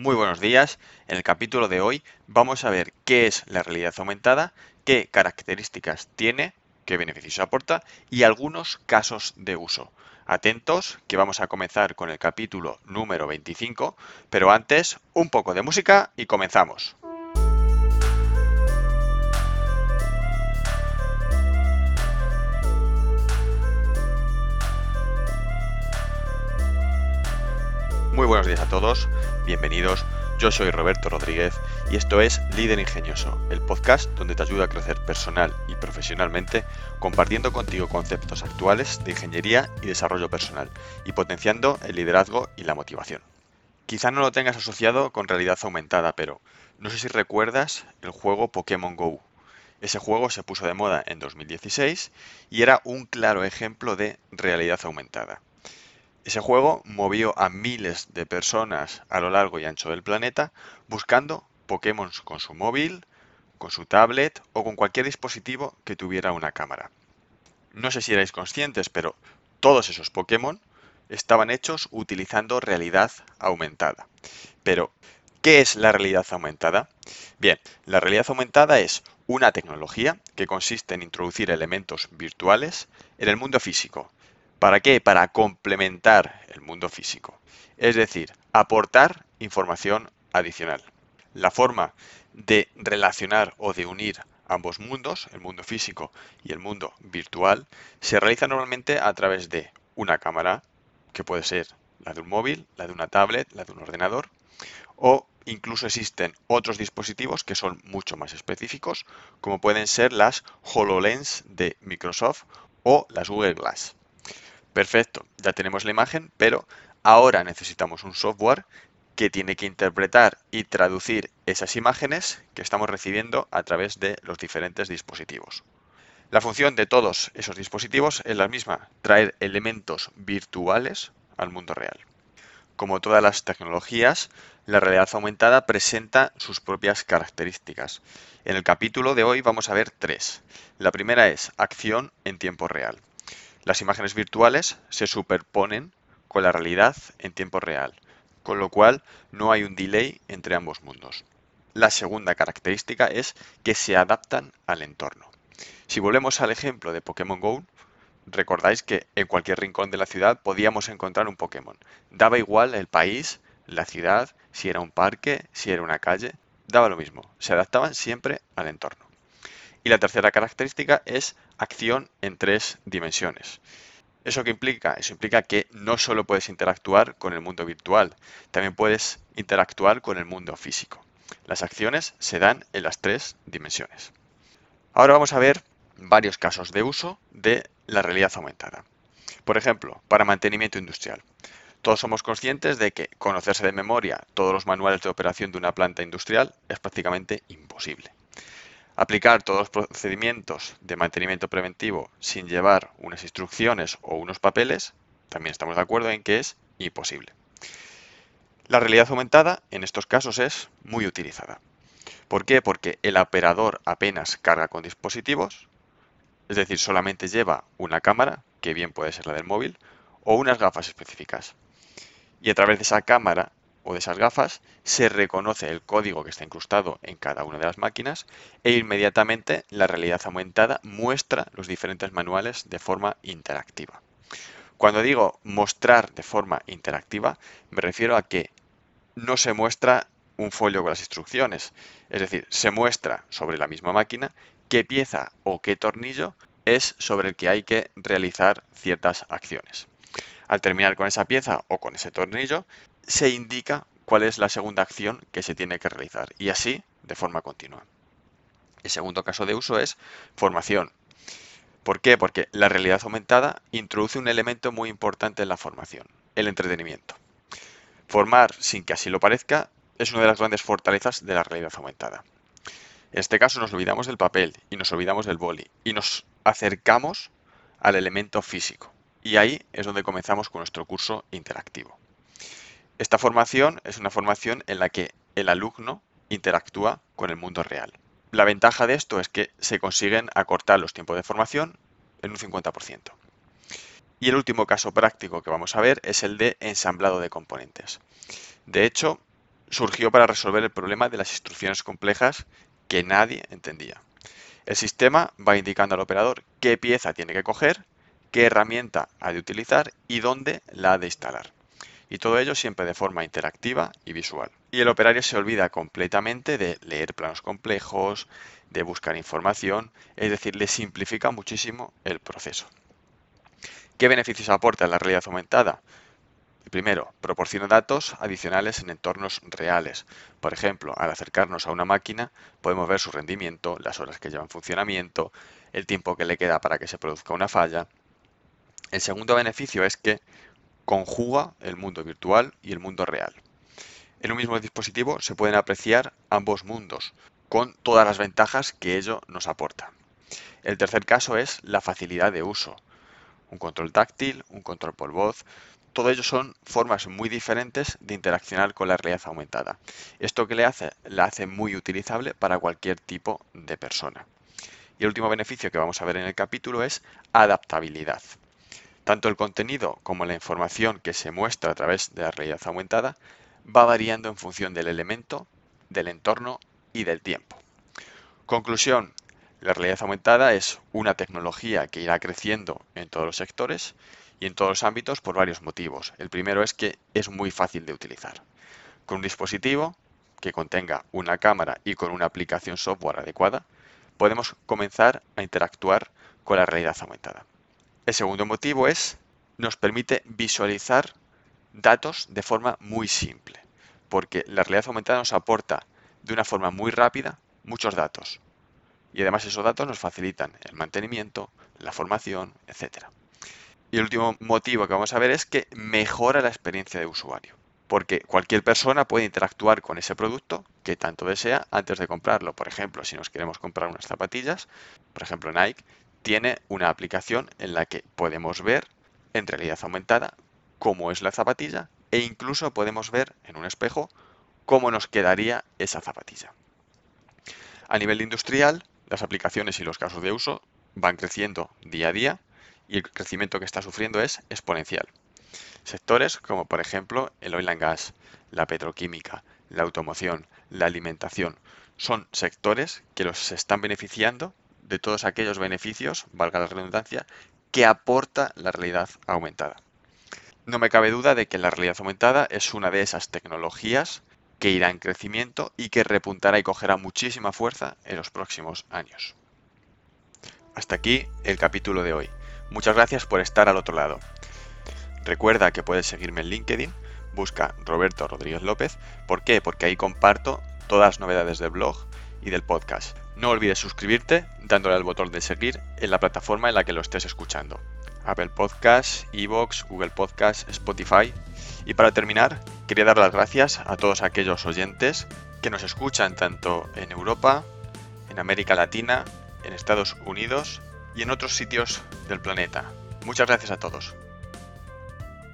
Muy buenos días. En el capítulo de hoy vamos a ver qué es la realidad aumentada, qué características tiene, qué beneficios aporta y algunos casos de uso. Atentos, que vamos a comenzar con el capítulo número 25, pero antes un poco de música y comenzamos. Muy buenos días a todos, bienvenidos. Yo soy Roberto Rodríguez y esto es Líder Ingenioso, el podcast donde te ayuda a crecer personal y profesionalmente, compartiendo contigo conceptos actuales de ingeniería y desarrollo personal y potenciando el liderazgo y la motivación. Quizá no lo tengas asociado con realidad aumentada, pero no sé si recuerdas el juego Pokémon Go. Ese juego se puso de moda en 2016 y era un claro ejemplo de realidad aumentada. Ese juego movió a miles de personas a lo largo y ancho del planeta buscando Pokémon con su móvil, con su tablet o con cualquier dispositivo que tuviera una cámara. No sé si erais conscientes, pero todos esos Pokémon estaban hechos utilizando realidad aumentada. Pero, ¿qué es la realidad aumentada? Bien, la realidad aumentada es una tecnología que consiste en introducir elementos virtuales en el mundo físico, ¿Para qué? Para complementar el mundo físico. Es decir, aportar información adicional. La forma de relacionar o de unir ambos mundos, el mundo físico y el mundo virtual, se realiza normalmente a través de una cámara, que puede ser la de un móvil, la de una tablet, la de un ordenador, o incluso existen otros dispositivos que son mucho más específicos, como pueden ser las HoloLens de Microsoft o las Google Glass. Perfecto, ya tenemos la imagen, pero ahora necesitamos un software que tiene que interpretar y traducir esas imágenes que estamos recibiendo a través de los diferentes dispositivos. La función de todos esos dispositivos es la misma, traer elementos virtuales al mundo real. Como todas las tecnologías, la realidad aumentada presenta sus propias características. En el capítulo de hoy vamos a ver tres. La primera es acción en tiempo real. Las imágenes virtuales se superponen con la realidad en tiempo real, con lo cual no hay un delay entre ambos mundos. La segunda característica es que se adaptan al entorno. Si volvemos al ejemplo de Pokémon Go, recordáis que en cualquier rincón de la ciudad podíamos encontrar un Pokémon. Daba igual el país, la ciudad, si era un parque, si era una calle, daba lo mismo. Se adaptaban siempre al entorno. Y la tercera característica es acción en tres dimensiones. ¿Eso qué implica? Eso implica que no solo puedes interactuar con el mundo virtual, también puedes interactuar con el mundo físico. Las acciones se dan en las tres dimensiones. Ahora vamos a ver varios casos de uso de la realidad aumentada. Por ejemplo, para mantenimiento industrial. Todos somos conscientes de que conocerse de memoria todos los manuales de operación de una planta industrial es prácticamente imposible. Aplicar todos los procedimientos de mantenimiento preventivo sin llevar unas instrucciones o unos papeles, también estamos de acuerdo en que es imposible. La realidad aumentada en estos casos es muy utilizada. ¿Por qué? Porque el operador apenas carga con dispositivos, es decir, solamente lleva una cámara, que bien puede ser la del móvil, o unas gafas específicas. Y a través de esa cámara o de esas gafas, se reconoce el código que está incrustado en cada una de las máquinas e inmediatamente la realidad aumentada muestra los diferentes manuales de forma interactiva. Cuando digo mostrar de forma interactiva, me refiero a que no se muestra un folio con las instrucciones, es decir, se muestra sobre la misma máquina qué pieza o qué tornillo es sobre el que hay que realizar ciertas acciones. Al terminar con esa pieza o con ese tornillo, se indica cuál es la segunda acción que se tiene que realizar y así de forma continua. El segundo caso de uso es formación. ¿Por qué? Porque la realidad aumentada introduce un elemento muy importante en la formación, el entretenimiento. Formar sin que así lo parezca es una de las grandes fortalezas de la realidad aumentada. En este caso nos olvidamos del papel y nos olvidamos del boli y nos acercamos al elemento físico. Y ahí es donde comenzamos con nuestro curso interactivo. Esta formación es una formación en la que el alumno interactúa con el mundo real. La ventaja de esto es que se consiguen acortar los tiempos de formación en un 50%. Y el último caso práctico que vamos a ver es el de ensamblado de componentes. De hecho, surgió para resolver el problema de las instrucciones complejas que nadie entendía. El sistema va indicando al operador qué pieza tiene que coger, qué herramienta ha de utilizar y dónde la ha de instalar. Y todo ello siempre de forma interactiva y visual. Y el operario se olvida completamente de leer planos complejos, de buscar información, es decir, le simplifica muchísimo el proceso. ¿Qué beneficios aporta la realidad aumentada? Primero, proporciona datos adicionales en entornos reales. Por ejemplo, al acercarnos a una máquina podemos ver su rendimiento, las horas que lleva en funcionamiento, el tiempo que le queda para que se produzca una falla. El segundo beneficio es que conjuga el mundo virtual y el mundo real. En un mismo dispositivo se pueden apreciar ambos mundos, con todas las ventajas que ello nos aporta. El tercer caso es la facilidad de uso. Un control táctil, un control por voz, todo ello son formas muy diferentes de interaccionar con la realidad aumentada. Esto que le hace, la hace muy utilizable para cualquier tipo de persona. Y el último beneficio que vamos a ver en el capítulo es adaptabilidad. Tanto el contenido como la información que se muestra a través de la realidad aumentada va variando en función del elemento, del entorno y del tiempo. Conclusión, la realidad aumentada es una tecnología que irá creciendo en todos los sectores y en todos los ámbitos por varios motivos. El primero es que es muy fácil de utilizar. Con un dispositivo que contenga una cámara y con una aplicación software adecuada, podemos comenzar a interactuar con la realidad aumentada. El segundo motivo es nos permite visualizar datos de forma muy simple, porque la realidad aumentada nos aporta de una forma muy rápida muchos datos. Y además esos datos nos facilitan el mantenimiento, la formación, etcétera. Y el último motivo que vamos a ver es que mejora la experiencia de usuario. Porque cualquier persona puede interactuar con ese producto que tanto desea antes de comprarlo. Por ejemplo, si nos queremos comprar unas zapatillas, por ejemplo Nike, tiene una aplicación en la que podemos ver en realidad aumentada cómo es la zapatilla e incluso podemos ver en un espejo cómo nos quedaría esa zapatilla. A nivel industrial, las aplicaciones y los casos de uso van creciendo día a día y el crecimiento que está sufriendo es exponencial. Sectores como por ejemplo el oil and gas, la petroquímica, la automoción, la alimentación, son sectores que los están beneficiando de todos aquellos beneficios, valga la redundancia, que aporta la realidad aumentada. No me cabe duda de que la realidad aumentada es una de esas tecnologías que irá en crecimiento y que repuntará y cogerá muchísima fuerza en los próximos años. Hasta aquí el capítulo de hoy. Muchas gracias por estar al otro lado. Recuerda que puedes seguirme en LinkedIn, busca Roberto Rodríguez López. ¿Por qué? Porque ahí comparto todas las novedades del blog y del podcast. No olvides suscribirte dándole al botón de seguir en la plataforma en la que lo estés escuchando. Apple Podcasts, Evox, Google Podcasts, Spotify. Y para terminar, quería dar las gracias a todos aquellos oyentes que nos escuchan tanto en Europa, en América Latina, en Estados Unidos y en otros sitios del planeta. Muchas gracias a todos.